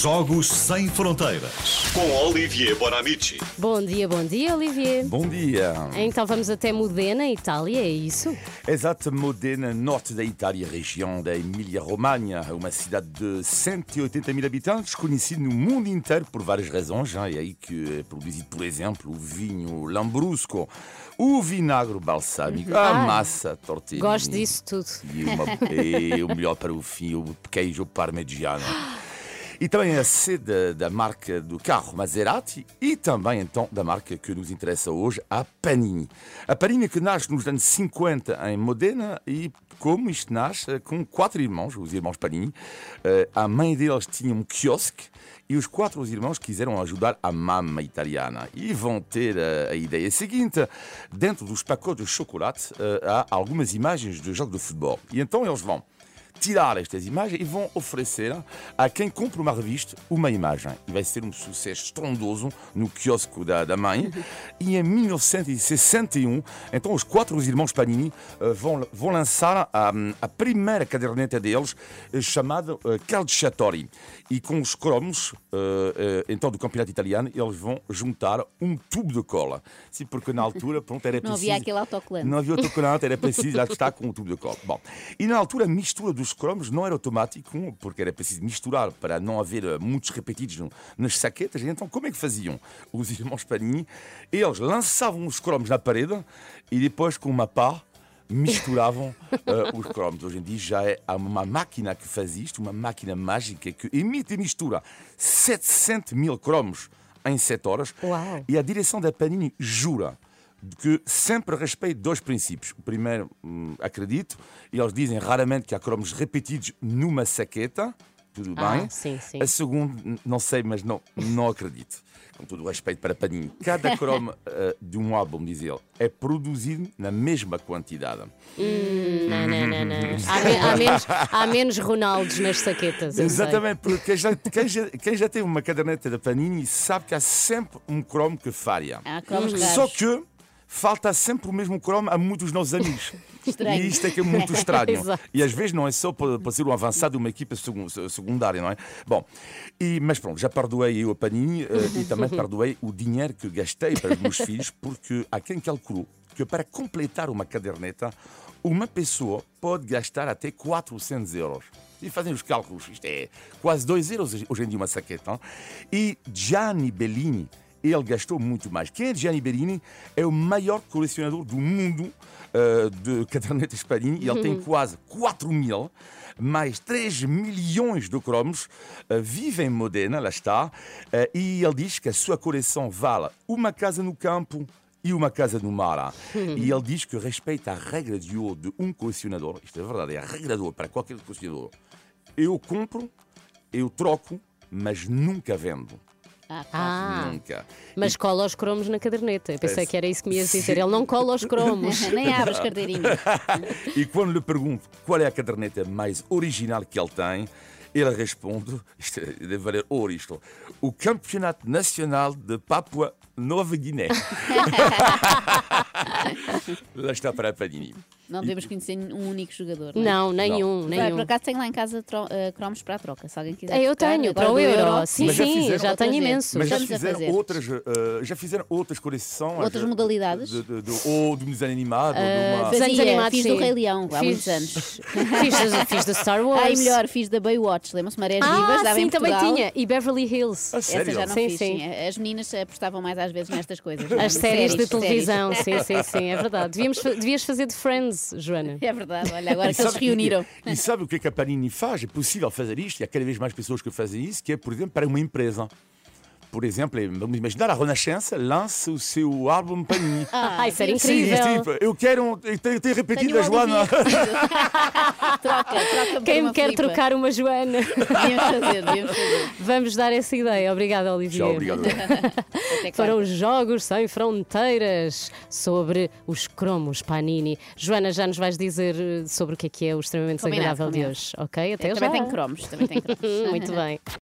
Jogos Sem Fronteiras. Com Olivier Bonamici. Bom dia, bom dia, Olivier. Bom dia. Então vamos até Modena, Itália, é isso? Exato, Modena, norte da Itália, região da Emília-Romanha, uma cidade de 180 mil habitantes, conhecida no mundo inteiro por várias razões. É aí que é produzido, por exemplo, o vinho Lambrusco, o vinagre balsâmico, a Ah, massa tortellini. Gosto disso tudo. E, uma, e o melhor para o fim, o queijo parmegiano. E também a sede da marca do carro Maserati e também então da marca que nos interessa hoje, a Panini. A Panini que nasce nos anos 50 em Modena e como isto nasce com quatro irmãos, os irmãos Panini. Eh, A mãe deles tinha um quiosque e os quatro irmãos quiseram ajudar a mama italiana e vão ter eh, a, ideia seguinte: dentro dos pacotes de chocolate eh, há algumas imagens de jogo de futebol. E então eles vão tirar estas imagens e vão oferecer a quem compra uma revista uma imagem. E vai ser um sucesso estrondoso no quiosco da, da mãe. E em 1961, então os quatro irmãos Panini eh, vão, vão lançar a, a primeira caderneta deles, eh, chamada uh, Calciatori. E com os cromos, eh, eh, então do campeonato italiano, eles vão juntar um tubo de cola. Sim, porque na altura, pronto, era Não preciso... havia aquele autocolante. Não havia autocolante, era preciso lá estar com o tubo de cola. Bom, e na altura a mistura dos cromos não era automático, porque era preciso misturar para não haver eh, muitos repetidos nas saquetas. Então, como é que faziam os irmãos Panini? Eles lançavam os cromos na parede e depois, com uma pá, misturavam eh, os cromos. Hoje em dia já é há uma máquina que faz isto, uma máquina mágica que emite e mistura 700 mil cromos em 7 horas. Uau. E a direção da Panini jura que sempre respeita dois princípios. O primeiro, hum, acredito, e eles dizem raramente que há cromos repetidos numa saqueta. Tudo Ah, bem. sim, sim. A segunda, não sei, mas não, não acredito. Com todo o respeito para Panini. Cada cromo eh, de um álbum, diz ele, é produzido na mesma quantidade. Não, não, não, não. Há, me- há menos, há menos Ronaldos nas saquetas. Exatamente, porque quem já, quem, já, quem já teve uma caderneta da Panini sabe que há sempre um cromo que falha. Há cromos. Só que falta sempre o mesmo cromo a muitos dos nossos amigos. Estranho. E isto é que é muito estranho. E às vezes não é só para, para ser um avançado de uma equipa secundária, não é? Bom, e, mas pronto, já perdoei eu a Panini eh, e também perdoei o dinheiro que gastei para os meus filhos, porque há quem calculou que para completar uma caderneta, uma pessoa pode gastar até 400 euros. E fazem os cálculos, isto é quase 2 euros hoje em dia uma saqueta. não? E Gianni Bellini, ele gastou muito mais. Quem é Gianni Bellini? É o maior colecionador do mundo eh, de cadernetas Panini. E ele tem quase 4 mil, mais 3 milhões de cromos. eh, vive em Modena, lá está. eh, e ele diz que a sua coleção vale uma casa no campo e uma casa no mar. E ele diz que respeita a regra de ouro de um colecionador. Isto é verdade, é a regra de ouro para qualquer colecionador. Eu compro, eu troco, mas nunca vendo. Ah. Ah, Nunca. mas cola os cromos na caderneta. Eu pensei É, que era isso que me ias dizer. Ele não cola os cromos. Nem abres carteirinha. E quando lhe pergunto qual é a caderneta mais original que ele tem, ele responde, isto é- deve valer ouro isto, o Campeonato Nacional de Papua Nova Guiné. Lá está para a Panini. Não devemos conhecer um único jogador. é? Não, nenhum, Vai, nenhum. por acaso tenho lá em casa tro- eh, cromos para a troca. Se alguém quiser. É, eu tenho, para o do euro. Sim, Mas já sim, fizeram já outra tenho vez. imensos. Mas já fizeram, fazer. outras, eh, já fizeram outras coleções? Outras eh, modalidades? De, de, de, ou de um desenho animado, ou de uma... Fazia, animados, fiz do sim. Rei Leão há Fiz- muitos anos. Fiz, da- fiz da Star Wars. Ah, e melhor, fiz da Baywatch. Lembram-se Marés Ah, Vivas? Dava sim, em também tinha. E Beverly Hills. Essa já não Sim, fiz, sim. sim. As meninas apostavam mais às vezes nestas coisas. As séries, de televisão, sim, sim, sim, é verdade. Devíamos, devias fazer de Friends, Joana. É verdade, olha, agora que eles se que- reuniram. E, sabe o que, é que a Panini faz? É possível fazer isto, e há cada vez mais pessoas que fazem isso, que é, por exemplo, para uma empresa. Por exemplo, vamos imaginar a Renascença lança o seu álbum Panini. Ah, isso era Sim, incrível. tipo, eu quero. um- Eu tenho, eu tenho repetido Tenho a Joana. Troca, troca Quem me quer Filipa. trocar uma Joana? Devíamos fazer, devíamos fazer. Vamos dar essa ideia. Obrigada, Olivier. Tchau, obrigado. Quarta. os Jogos Sem Fronteiras sobre os cromos Panini. Joana, já nos vais dizer eh, sobre o que é que é o extremamente Combinado, desagradável de hoje, ok? Até Também já. tem cromos, também tem cromos. Muito bem.